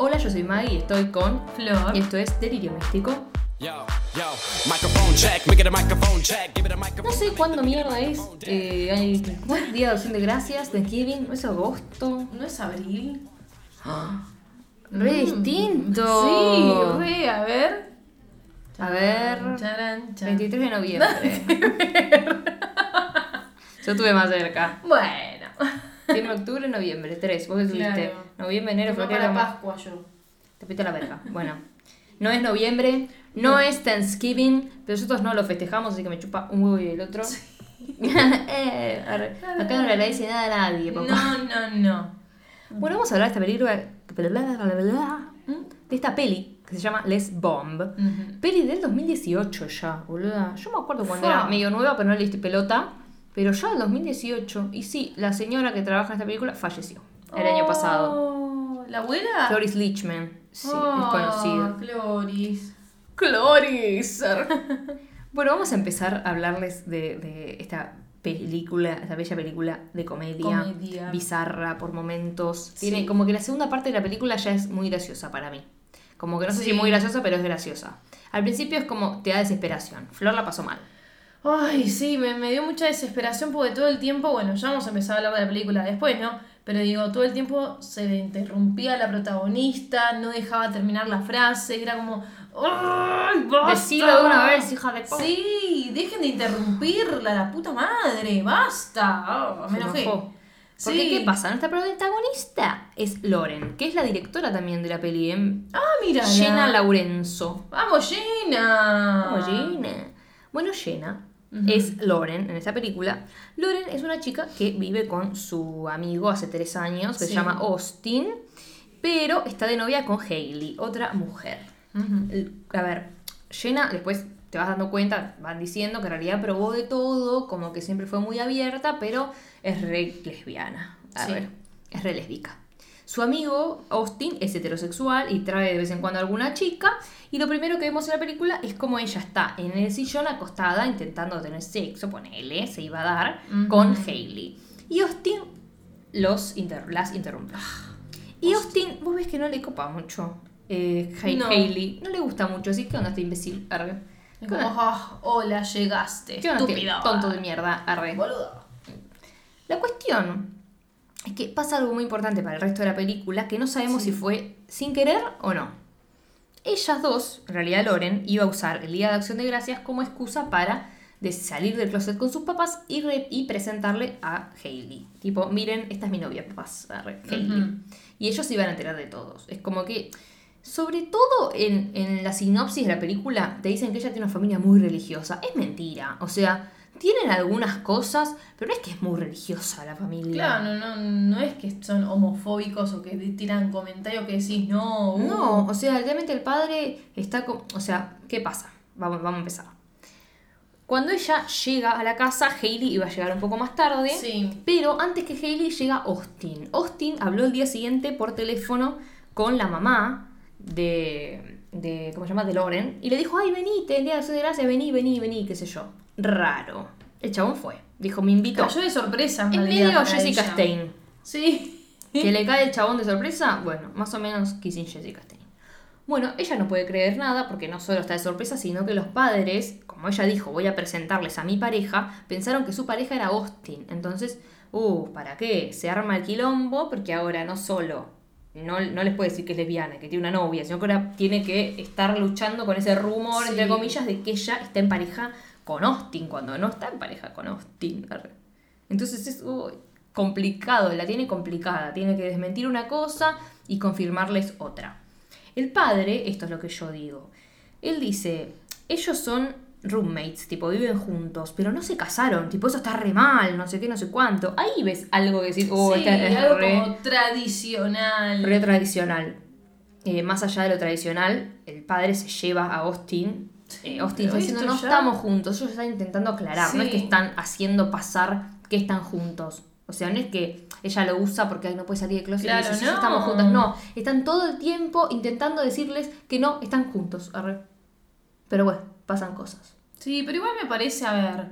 Hola, yo soy Maggie y estoy con Flor. Y esto es Delirio Místico. No sé cuándo mierda es. Eh, hay, ¿cómo es? Día de Acción de Gracias, Thanksgiving, ¿no es agosto? ¿No es abril? Re distinto. Sí, re, a ver. A ver. Charan, chan. 23 de noviembre. Yo estuve más cerca. Bueno. Tiene octubre, noviembre, 3. Vos estuviste Claro. noviembre, enero, febrero. para. Pascua yo. Te pita la verga. Bueno. No es noviembre, no es Thanksgiving, pero nosotros no lo festejamos, así que me chupa un huevo y el otro. Eh, arre. Acá no le agradece nada a nadie, papá. No, no, no. Bueno, vamos a hablar de esta película. De esta peli que se llama Les Bomb. Ujú. Peli del 2018 ya, boluda. Yo me acuerdo cuando Fua. era medio nueva, pero no le diste pelota. Pero ya del 2018. Y sí, la señora que trabaja en esta película falleció el año pasado. Oh, ¿La abuela? Cloris Leachman. Sí, Oh, es conocida. Cloris. Cloris. bueno, vamos a empezar a hablarles de, de esta película, esta bella película de comedia, Comedia. bizarra por momentos. Sí. Tiene como que la segunda parte de la película ya es muy graciosa para mí. Como que no sé Sí. si muy graciosa, pero es graciosa. Al principio es como te da desesperación. Flor la pasó mal. Ay, sí, me, me dio mucha desesperación porque todo el tiempo, bueno, ya vamos a empezar a hablar de la película después, ¿no? Pero digo, todo el tiempo se le interrumpía a la protagonista, no dejaba terminar la frase, era como, ¡ay, basta! Decilo de una vez, hija de. Sí, dejen de interrumpirla, la puta madre, basta. Oh, me enojé. Porque, Sí. ¿qué pasa? Nuestra protagonista es Loren, que es la directora también de la peli. ¿eh? Ah, mira. Jenna Laurenzo. Vamos, Jenna. Oh, Jenna. Bueno, Jenna es Loren en esta película. Loren es una chica que vive con su amigo hace tres años, que se llama Austin, pero está de novia con Hailey, otra mujer. A ver, Jenna, después te vas dando cuenta, van diciendo que en realidad probó de todo, como que siempre fue muy abierta, pero es re lesbiana. A Sí. ver, es re lésbica. Su amigo Austin es heterosexual y trae de vez en cuando alguna chica. Y lo primero que vemos en la película es como ella está en el sillón acostada intentando tener sexo, ponele, se iba a dar, con Hailey. Y Austin los inter- las interrumpe. Y Austin, vos ves que no le copa mucho eh, No. Hailey. No le gusta mucho, así que onda este imbécil. Arre. Es como, ah, hola, llegaste. ¿Qué onda Estúpido. tonto de mierda? Arre. Boludo. La cuestión es que pasa algo muy importante para el resto de la película que no sabemos si fue sin querer o no. Ellas dos, en realidad Loren, iba a usar el Día de Acción de Gracias como excusa para de salir del closet con sus papás y, re- y presentarle a Hailey. Tipo, miren, esta es mi novia, papás. Hailey. Y ellos se iban a enterar de todos. Es como que, sobre todo en, en la sinopsis de la película, te dicen que ella tiene una familia muy religiosa. Es mentira. O sea, tienen algunas cosas, pero no es que es muy religiosa la familia. Claro, no, no, no es que son homofóbicos o que tiran comentarios que decís no. uh, No, o sea, realmente el padre está con... O sea, ¿qué pasa? Vamos, vamos a empezar. Cuando ella llega a la casa, Hailey iba a llegar un poco más tarde. Sí. Pero antes que Hailey llega Austin. Austin habló el día siguiente por teléfono con la mamá de, de ¿cómo se llama? De Loren. Y le dijo, ay, venite, el día de acción de gracias, vení, vení, vení, qué sé yo. Raro. El chabón fue. Dijo, me invitó. Cayó de sorpresa en medio Jessica ella. Stein. Sí. ¿Que le cae el chabón de sorpresa? Bueno, más o menos Kissing Jessica Stein. Bueno, ella no puede creer nada porque no solo está de sorpresa, sino que los padres, como ella dijo, voy a presentarles a mi pareja, pensaron que su pareja era Austin. Entonces, uh, ¿para qué? Se arma el quilombo porque ahora no solo no, no les puede decir que es lesbiana, que tiene una novia, sino que ahora tiene que estar luchando con ese rumor, Sí. entre comillas, de que ella está en pareja con Austin, cuando no está en pareja con Austin. Entonces es uy, complicado, la tiene complicada. Tiene que desmentir una cosa y confirmarles otra. El padre, esto es lo que yo digo, él dice, ellos son roommates, tipo, viven juntos, pero no se casaron, tipo, eso está re mal, no sé qué, no sé cuánto. Ahí ves algo que decir, oh, sí, es algo re, como tradicional. re tradicional. Eh, más allá de lo tradicional, el padre se lleva a Austin. Eh, Austin está diciendo, no ya- estamos juntos, ellos están intentando aclarar, no es que Sí. están haciendo pasar que están juntos. O sea, no es que ella lo usa porque "Ay, no puede salir de closet Claro, y dice, "Sí, no. estamos juntos. No, están todo el tiempo intentando decirles que no están juntos. arre. Pero bueno, pasan cosas. Sí, pero igual me parece, a ver,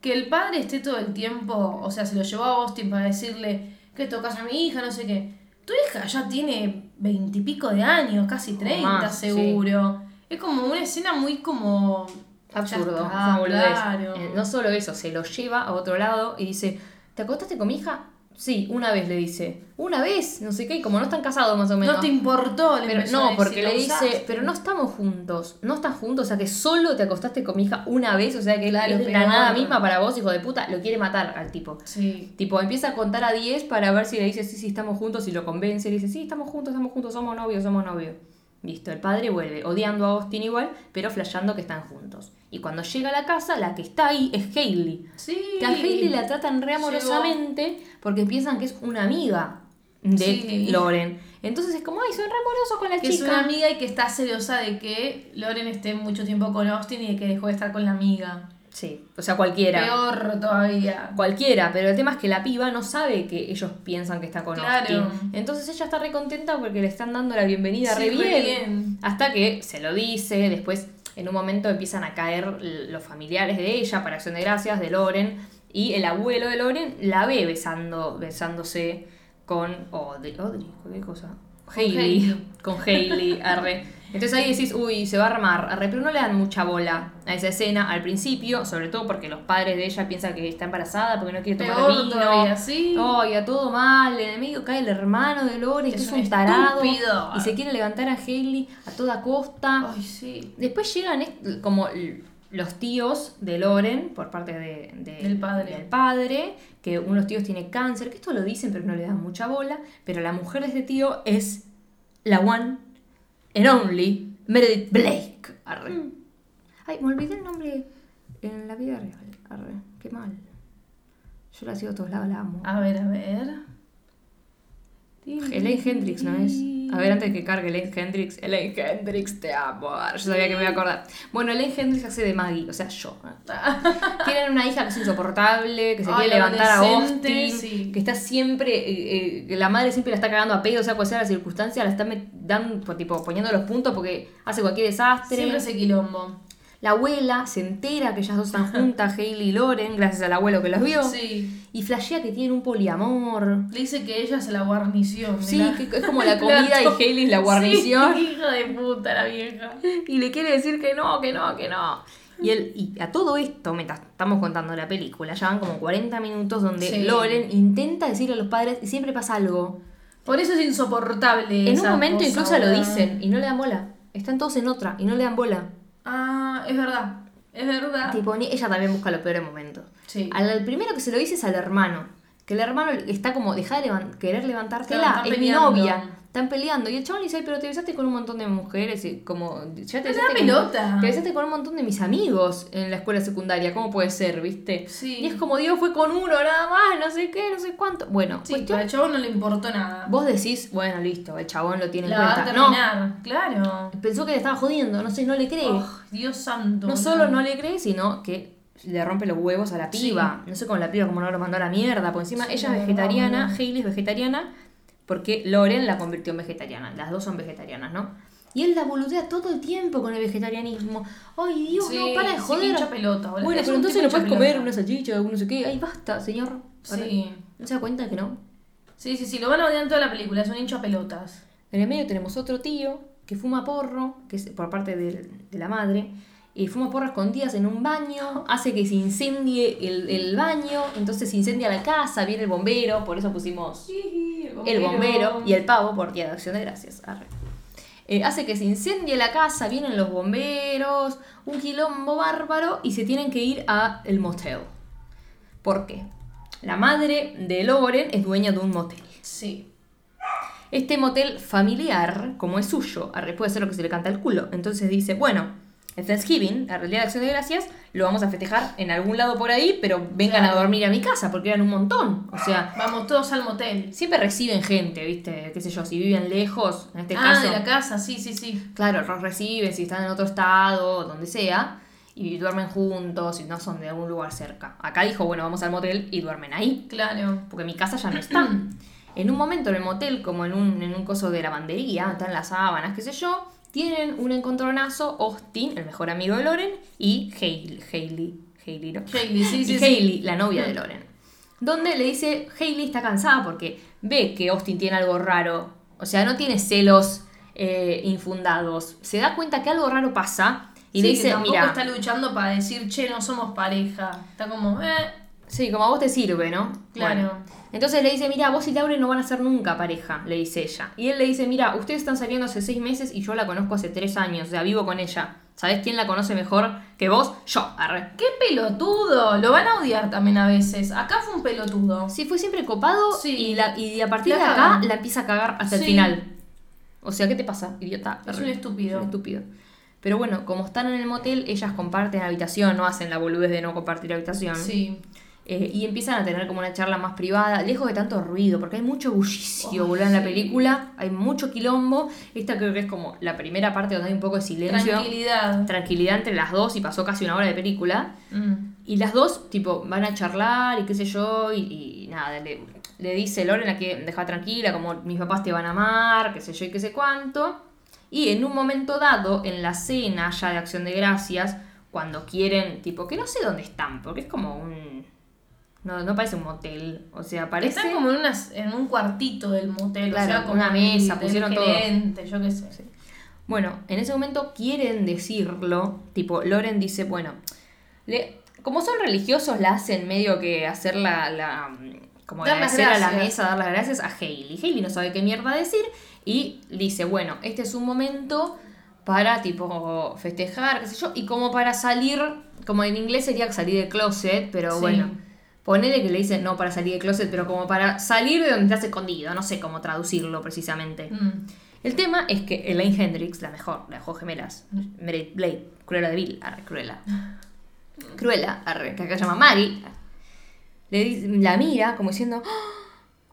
que el padre esté todo el tiempo, o sea, se lo llevó a Austin para decirle que tocas a mi hija, no sé qué. tu hija ya tiene veintipico de años, casi treinta más, sí. Es como una escena muy como... Absurdo. Boludez. claro. Eh, no solo eso, se lo lleva a otro lado y dice, ¿te acostaste con mi hija? Sí, una vez le dice. Una vez, no sé qué, y como no están casados más o menos. No te importó, le Pero no, porque "Lo le dice, usaste". pero no estamos juntos, no estás juntos, o sea que solo te acostaste con mi hija una vez, o sea que Claro, es la nada misma para vos, hijo de puta, lo quiere matar al tipo. Sí. Tipo, empieza a contar a 10 para ver si le dice sí, sí, estamos juntos, y lo convence, y le dice, sí, estamos juntos, estamos juntos, somos novios, somos novios. Listo, el padre vuelve odiando a Austin igual, pero flasheando que están juntos. Y cuando llega a la casa, la que está ahí es Hailey. Sí. Que a Hailey la tratan re amorosamente porque piensan que es una amiga de Sí. Loren. Entonces es como, ay, son re amorosos con la Que es chica. una amiga y que está celosa de que Loren esté mucho tiempo con Austin y de que dejó de estar con la amiga. Sí, o sea, cualquiera. Peor todavía. Cualquiera, pero el tema es que la piba no sabe que ellos piensan que está con Claro. Austin. Entonces ella está re contenta porque le están dando la bienvenida Sí, re, re bien. Hasta que se lo dice, después en un momento empiezan a caer los familiares de ella para acción de gracias, de Loren, y el abuelo de Loren la ve besando, besándose con Audrey, Audrey, ¿qué cosa? Hailey, con Hailey, arre. Entonces ahí decís, uy, se va a armar, arre, pero no le dan mucha bola a esa escena al principio, sobre todo porque los padres de ella piensan que está embarazada porque no quiere tomar vino. todavía, sí. A todo mal, en el medio cae el hermano de Loren, que Es un tarado, estúpido. y se quiere levantar a Hailey a toda costa. Ay, sí. Después llegan como los tíos de Loren por parte de, de- Del padre. del padre, que uno de los tíos tiene cáncer, que esto lo dicen pero no le dan mucha bola, pero la mujer de este tío es la one and only Meredith Blake. Arre. Mm. Ay, me olvidé el nombre en la vida real. Arre, qué mal. Yo la sigo a todos lados, la amo. A ver, a ver. Elaine Hendrix, ¿no es? A ver, antes que cargue Elaine Hendrix. Elaine Hendrix, te amo. Yo sabía que me iba a acordar. Bueno, Elaine Hendrix hace de Maggie, o sea, yo. Tienen una hija que es insoportable, que se quiere levantar a Austin, sí. que está siempre, eh, eh, la madre siempre la está cagando a pedo, o sea, cual sea la circunstancia, la está met- dan, pues, tipo, poniendo los puntos porque hace cualquier desastre. Siempre ese quilombo. La abuela se entera que ellas dos están juntas, Hailey y Loren, gracias al abuelo que los vio. Sí. Y flashea que tienen un poliamor. Le dice que ella es la guarnición. Sí, la- que es como la comida y. Hailey es la guarnición. Sí, hija de puta la vieja. Y le quiere decir que no, que no, que no. Y, él, y a todo esto, mientras estamos contando la película, ya van como 40 minutos donde Sí. Loren intenta decirle a los padres y siempre pasa algo. Por eso es insoportable. En un momento cosa, incluso lo dicen y no le dan bola. Están todos en otra y no le dan bola. Ah, es verdad. Es verdad. Tipo, ella también busca los peores momentos. Sí. Al, al primero que se lo dice es al hermano. Que el hermano está como, deja de querer levantártela, es mi novia. Están peleando. Y el chabón le dice, "Ay, pero te besaste con un montón de mujeres. Y como, ya te besaste, con, te besaste con un montón de mis amigos en la escuela secundaria. ¿Cómo puede ser, viste? Sí. Y es como, Dios, fue con uno nada más, no sé qué, no sé cuánto. Bueno, Sí, cuestión- al chabón no le importó nada. vos decís, bueno, listo, el chabón lo tiene la en va a cuenta. No. Claro. pensó que le estaba jodiendo, no sé, no le cree. Oh, Dios santo. No solo no le cree, sino que le rompe los huevos a la Sí. piba. No sé con la piba cómo no lo mandó a la mierda. Por encima Sí, ella la es vegetariana. Hailey es vegetariana, porque Loren la convirtió en vegetariana. Las dos son vegetarianas, ¿no? Y él la boludea todo el tiempo con el vegetarianismo. Ay, Dios, Sí, no, para de sí, joder. hincha pelota, bueno, Es pero entonces no puedes comer una salchicha o no sé qué. Ay, basta, señor. Sí. ¿No se da cuenta que no? Sí, sí, sí, lo van a odiar en toda la película, es un hincha pelotas. En el medio tenemos otro tío que fuma porro, que es por parte del- de, la madre, y fuma porro a escondidas en un baño, hace que se incendie el, el baño, entonces se incendia la casa, viene el bombero, por eso pusimos el bombero y el pavo por Día de Acción de Gracias. Eh, hace que se incendie la casa, vienen los bomberos, un quilombo bárbaro y se tienen que ir a el motel. ¿Por qué? La madre de Loren es dueña de un motel. Sí. Este motel familiar, como es suyo, puede hacer lo que se le canta el culo. Entonces dice, bueno, el Thanksgiving, la realidad de acción de gracias, lo vamos a festejar en algún lado por ahí, pero vengan Claro. a dormir a mi casa, porque eran un montón. O sea, Vamos todos al motel. siempre reciben gente, ¿viste? Qué sé yo, si viven lejos, en este ah, caso. de la casa, sí, sí, sí. Claro, los reciben, si están en otro estado, donde sea, y duermen juntos, y no son de algún lugar cerca. Acá dijo, bueno, vamos al motel y duermen ahí Claro. porque mi casa ya no está. En un momento en el motel, como en un, en un coso de lavandería, están las sábanas, qué sé yo, tienen un encontronazo Austin, el mejor amigo de Loren, y Hailey, Hailey, Hailey, ¿no? Hailey, sí, sí, y sí. Hailey, la novia de Loren. donde le dice, Hailey está cansada porque ve que Austin tiene algo raro. O sea, no tiene celos eh, infundados. Se da cuenta que algo raro pasa y Sí, le que dice, tampoco mira, está luchando para decir, che, no somos pareja. Está como, eh, sí, como a vos te sirve, ¿no? Claro. Bueno. Entonces le dice, mira, vos y Lauren no van a ser nunca pareja, le dice ella. Y él le dice, mira, ustedes están saliendo hace seis meses y yo la conozco hace tres años, o sea, vivo con ella. ¿Sabés quién la conoce mejor que vos? Yo, arre. qué pelotudo. Lo van a odiar también a veces. Acá fue un pelotudo. Sí, fue siempre copado Sí. y, la, y a partir La de acá la empieza a cagar hasta el final. O sea, ¿qué te pasa, idiota? Es un estúpido. Es un estúpido. Pero bueno, como están en el motel, ellas comparten habitación, no hacen la boludez de no compartir habitación. Sí. Eh, y empiezan a tener como una charla más privada, lejos de tanto ruido, porque hay mucho bullicio, Oh, boludo, en la película. Hay mucho quilombo. Esta creo que es como la primera parte donde hay un poco de silencio. Tranquilidad. Tranquilidad entre las dos y pasó casi una hora de película. Mm. Y las dos, tipo, van a charlar y qué sé yo, y, y nada, le, le dice Loren a que deja tranquila, como mis papás te van a amar, qué sé yo y qué sé cuánto. Y en un momento dado, en la cena ya de Acción de Gracias, cuando quieren, tipo, que no sé dónde están, porque es como un... No, no parece un motel, o sea, parece... Están como en, unas- en un cuartito del motel, Claro, o sea, como una mesa, del pusieron todo. gerente, yo qué sé. Bueno, en ese momento quieren decirlo, tipo, Loren dice, bueno, le- como son religiosos, la hacen medio que hacer la, la como Dar agradecer a la mesa, dar las gracias a Hailey. Hailey no sabe qué mierda decir y dice, bueno, este es un momento para, tipo, festejar, qué sé yo, y como para salir, como en inglés sería salir del closet, pero Sí. bueno, ponele que le dicen no para salir del closet, pero como para salir de donde estás escondido, no sé cómo traducirlo precisamente. Mm. El tema es que Elaine Hendrix, la mejor, la de Ojos Gemelas, Meredith Blade, Cruella de Vil, arre, Cruella. Cruella, arre, que acá se llama Maggie, le dice- la mira como diciendo, "Ah,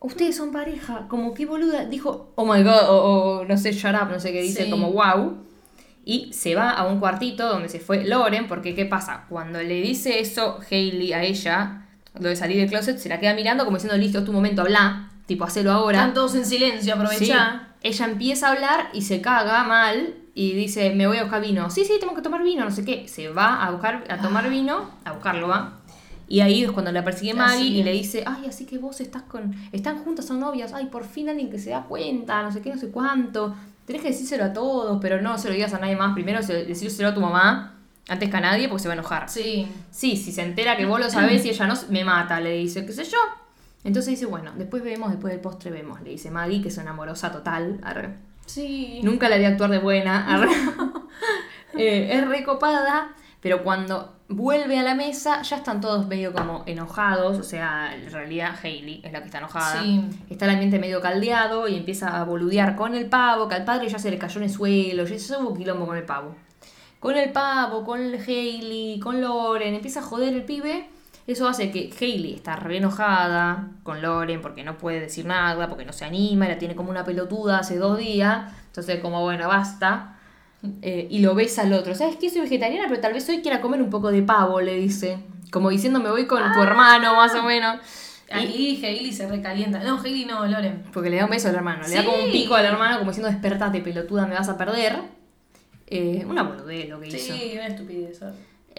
ustedes son pareja, como qué boluda, dijo, oh my god, o, o no sé, shut up, no sé qué dice, Sí. como wow. Y se va a un cuartito donde se fue Loren, porque ¿qué pasa? Cuando le dice eso Hailey a ella, lo de salir del closet, se la queda mirando como diciendo, listo, es tu momento, habla, tipo, hacelo ahora. Están todos en silencio, aprovecha. Sí. Ella empieza a hablar y se caga mal y dice, me voy a buscar vino. Sí, sí, tengo que tomar vino, no sé qué. Se va a buscar, a tomar vino, a buscarlo va. Y ahí es cuando la persigue Maggie y le dice, ay, así que vos estás con, están juntas, son novias, ay, por fin alguien que se da cuenta, no sé qué, no sé cuánto. Tenés que decírselo a todos, pero no se lo digas a nadie más. Primero se- decírselo a tu mamá, antes que a nadie, porque se va a enojar. Sí. Sí, si se entera que vos lo sabés y ella no, me mata, le dice, qué sé yo. Entonces dice, bueno, después vemos, después del postre vemos, le dice Maggie, que es una amorosa total. arre. Sí. Nunca la vi actuar de buena. arre. Eh, es recopada, pero cuando vuelve a la mesa ya están todos medio como enojados. O sea, en realidad Hailey es la que está enojada. Sí. Está el ambiente medio caldeado y empieza a boludear con el pavo, que al padre ya se le cayó en el suelo, ya se hubo quilombo con el pavo. Con el pavo, con el Hailey, con Loren, empieza a joder el pibe. Eso hace que Hailey está re enojada con Loren porque no puede decir nada, porque no se anima, y la tiene como una pelotuda hace dos días. Entonces, como bueno, basta. Eh, y lo besa al otro. ¿Sabes qué? Soy vegetariana, pero tal vez hoy quiera comer un poco de pavo, le dice. Como diciendo, me voy con tu hermano, más o menos. Y, Ahí Hailey se recalienta. No, Hailey no, Loren. porque le da un beso al hermano. Le da como un pico al hermano, como diciendo, despertate, pelotuda, me vas a perder. Eh, una boludez lo que hizo. Sí, una estupidez.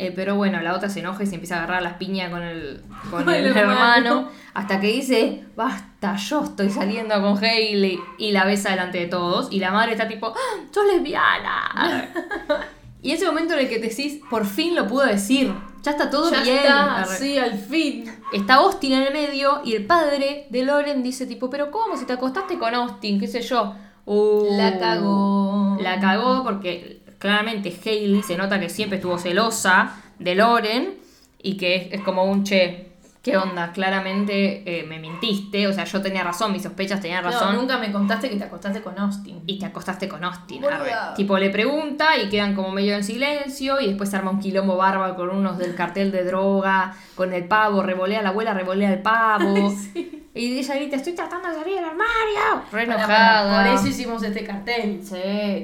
Eh, pero bueno, la otra se enoja y se empieza a agarrar las piñas con el, con el el hermano. Hasta que dice, basta, yo estoy saliendo con Hailey. Y la besa delante de todos. Y la madre está tipo, ¡Ah, sos lesbiana. y ese momento en el que te decís, por fin lo pudo decir. Ya está todo Ya bien. está, sí, al fin. Está Austin en el medio y el padre de Loren dice tipo, pero ¿cómo? Si te acostaste con Austin, qué sé yo. Uh, La cagó. La cagó porque claramente Hailey se nota que siempre estuvo celosa de Loren y que es, es como un che. ¿Qué onda? Claramente eh, me mintiste. O sea, yo tenía razón, mis sospechas tenían razón. No, nunca me contaste que te acostaste con Austin. Y te acostaste con Austin. Boluda. arre. Tipo, le pregunta y quedan como medio en silencio. Y después se arma un quilombo bárbaro con unos del cartel de droga, con el pavo, revolea a la abuela, revolea el pavo. Y ella grita, estoy tratando de salir del armario. Re enojada. Por eso hicimos este cartel. Sí,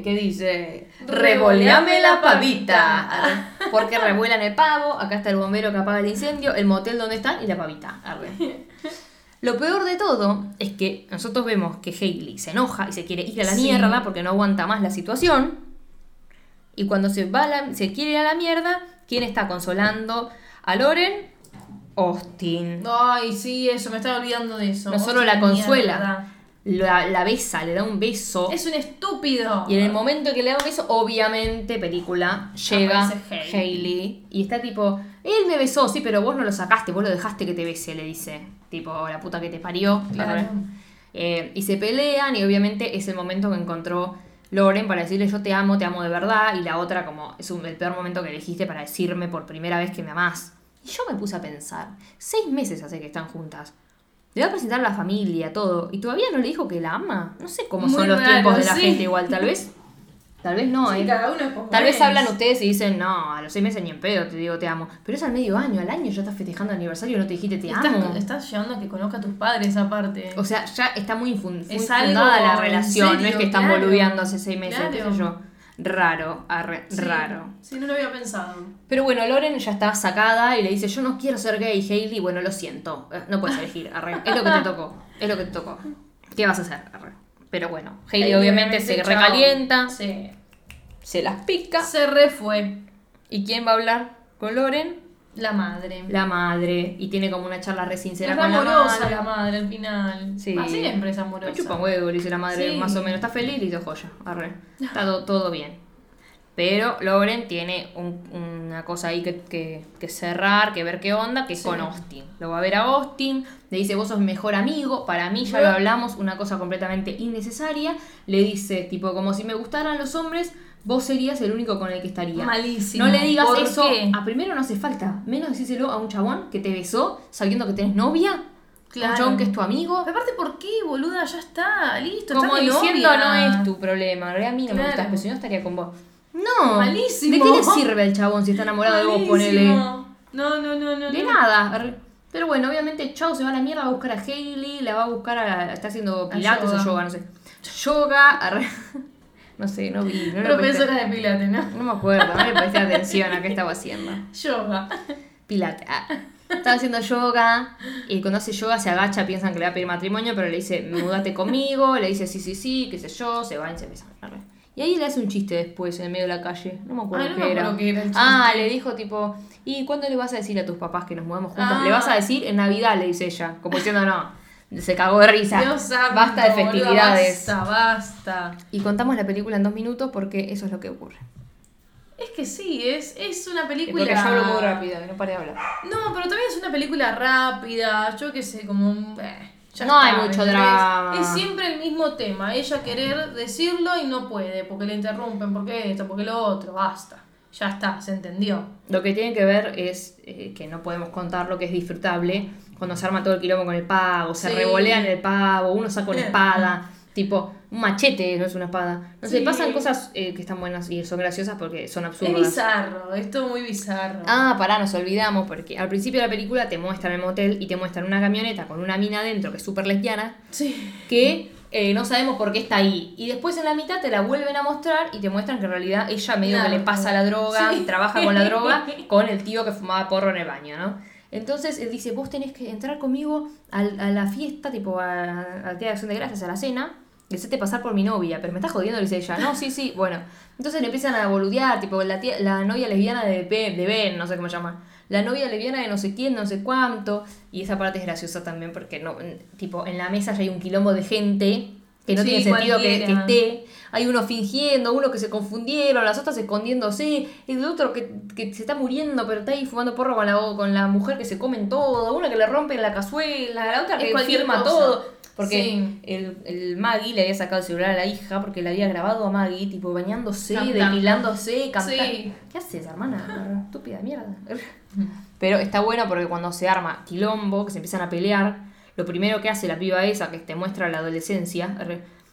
¿qué dice? Revoleame la pavita. Arre. Porque revuelan el pavo, acá está el bombero que apaga el incendio, el motel donde están y la pavita. Arre. Lo peor de todo es que nosotros vemos que Hailey se enoja y se quiere ir a la Sí. mierda porque no aguanta más la situación. Y cuando se va a la- se quiere ir a la mierda, ¿quién está consolando a Loren? Austin. Ay, sí, eso, me estaba olvidando de eso. No solo Austin la consuela, la, la besa, le da un beso. Es un estúpido. Y en el momento que le da un beso, obviamente, película, llega Hailey. Hailey. y está tipo, él me besó, sí, pero vos no lo sacaste, vos lo dejaste que te bese, le dice. Tipo, la puta que te parió. Claro. Eh, y se pelean y obviamente es el momento que encontró Loren para decirle yo te amo, te amo de verdad. Y la otra como es un- el peor momento que elegiste para decirme por primera vez que me amás. Y yo me puse a pensar, seis meses hace que están juntas. Le va a presentar a la familia, todo. Y todavía no le dijo que la ama. No sé cómo Muy son los raro, tiempos de la sí. gente igual, tal vez. Tal vez no, Sí, eh. cada uno es Tal vez hablan ustedes y dicen, no, a los seis meses ni en pedo te digo te amo. Pero es al medio año, al año ya estás festejando el aniversario y no te dijiste te amo. Estás, estás llevando a que conozca a tus padres aparte. O sea, ya está muy, fun- muy Es fundada algo la relación, no es que están claro. boludeando hace seis meses, qué Claro. sé yo. Raro, arre- Sí. raro. Sí, no lo había pensado. Pero bueno, Loren ya está sacada y le dice, yo no quiero ser gay, Hailey, bueno, lo siento, eh, no puedes elegir, arre. es lo que te tocó, es lo que te tocó. ¿Qué vas a hacer? Arre. Pero bueno, Hailey obviamente se chao. recalienta, Sí. se las pica. Se refue ¿Y quién va a hablar con Loren? La madre. La madre. Y tiene como una charla re sincera es con la amorosa madre. la madre al final. Sí. Ah, siempre es amorosa. Me chupa huevo, le dice la madre, Sí. más o menos. Está feliz, le dice joya. Arre. Está to- todo bien. Pero Loren tiene un- una cosa ahí que, que- que cerrar, que ver qué onda, que es Sí. con Austin. Lo va a ver a Austin, le dice, vos sos mejor amigo, para mí ya lo hablamos, una cosa completamente innecesaria. Le dice, tipo, como si me gustaran los hombres, vos serías el único con el que estaría. Malísimo. No le digas ¿Por eso. qué? A primero no hace falta. Menos decíselo a un chabón que te besó sabiendo que tenés novia. Claro. Un chabón que es tu amigo. Pero aparte, ¿por qué, boluda? Ya está, listo. Como diciendo, novia. no es tu problema. A mí no me gustas, pero si no estaría con vos. No. Malísimo. ¿De qué le sirve al chabón si está enamorado de vos? Ponele. No, no, no, no. De no. nada. Pero bueno, obviamente Chao se va a la mierda, va a buscar a Hailey, la va a buscar a. Está haciendo pilates yoga. o yoga, no sé. Yoga. No sé, no vi. No, Profesora de pilates, ¿no? no me acuerdo, no le presté atención a qué estaba haciendo. Yoga. Pilates. Ah. Estaba haciendo yoga y cuando hace yoga se agacha, piensan que le va a pedir matrimonio, pero le dice, mudate conmigo, le dice sí, sí, sí, qué sé yo, se va y se besan. Arre. Y ahí le hace un chiste después en el medio de la calle, no me acuerdo Ay, no qué me era. acuerdo qué era el chiste. ah, le dijo tipo, ¿y cuándo le vas a decir a tus papás que nos mudamos juntos? Ah. Le vas a decir en Navidad, le dice ella, como diciendo no. Se cagó de risa. Dios santo, Basta de festividades. Basta, basta. Y contamos la película en dos minutos porque eso es lo que ocurre. Es que sí, es, es una película. porque yo hablo muy rápido y no paré de hablar. No, pero también es una película rápida, yo qué sé, como un... eh, ya No hay está, ¿me mucho drama. Es siempre el mismo tema, ella querer decirlo y no puede, porque le interrumpen, porque esto, porque lo otro, basta. Ya está, se entendió. Lo que tiene que ver es eh, que no podemos contar lo que es disfrutable cuando se arma todo el quilombo con el pavo, se Sí. revolean el pavo, uno saca una espada, tipo un machete, no es una espada. No sé, pasan cosas eh, que están buenas y son graciosas porque son Es absurdas. bizarro, es todo muy bizarro. Ah, pará, nos olvidamos porque al principio de la película te muestran el motel y te muestran una camioneta con una mina adentro que es súper lesbiana Sí. que eh, no sabemos por qué está ahí. Y después en la mitad te la vuelven a mostrar y te muestran que en realidad ella medio que le pasa la droga Sí. y trabaja con la droga con el tío que fumaba porro en el baño, ¿no? Entonces él dice, vos tenés que entrar conmigo al- a, la fiesta, tipo a, a de acción de gracias, a la cena, y hacerte pasar por mi novia, pero me estás jodiendo, le dice ella, no, sí, sí, bueno. Entonces le empiezan a boludear, tipo la, tía, la novia lesbiana de Ben, de Ben, no sé cómo se llama, la novia lesbiana de no sé quién, no sé cuánto, y esa parte es graciosa también porque no, tipo en la mesa ya hay un quilombo de gente que no Sí, tiene sentido que, esté, hay uno fingiendo, uno que se confundieron, las otras escondiéndose, el otro que, que se está muriendo pero está ahí fumando porro con la, con la mujer que se comen todo, una que le rompen la cazuela, la otra que firma cosa. todo. Porque Sí. el, el Maggie le había sacado el celular a la hija porque le había grabado a Maggie, tipo bañándose, depilándose, cantando. Sí. ¿Qué haces, hermana? Estúpida mierda. Pero está bueno porque cuando se arma quilombo, que se empiezan a pelear, lo primero que hace la piba esa, que te muestra la adolescencia,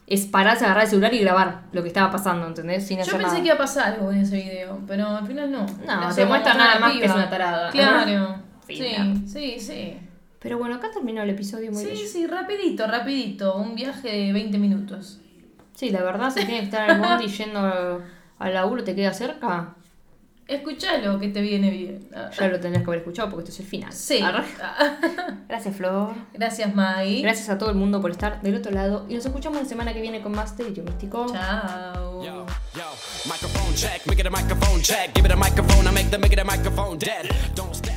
es pararse, agarrar el celular y grabar lo que estaba pasando, ¿entendés? Sin Yo pensé nada. que iba a pasar algo en ese video, pero al final no. No, Le te muestra a nada más que es una tarada. Claro. Sí, sí, sí. Pero bueno, acá terminó el episodio muy Sí, bello. sí, rapidito, rapidito. Un viaje de 20 minutos. Sí, la verdad, si tienes que estar en el bondi yendo al laburo, te queda cerca, Escuchalo que te viene bien. Ya lo tendrías que haber escuchado porque esto es el final. Sí. Gracias, Flor. Gracias, Maggie. Gracias a todo el mundo por estar del otro lado. Y nos escuchamos la semana que viene con más Delito Místico. Chao. Yo, yo, microphone check, make it a microphone check. Give it a microphone, I make the make it a microphone dead. Don't.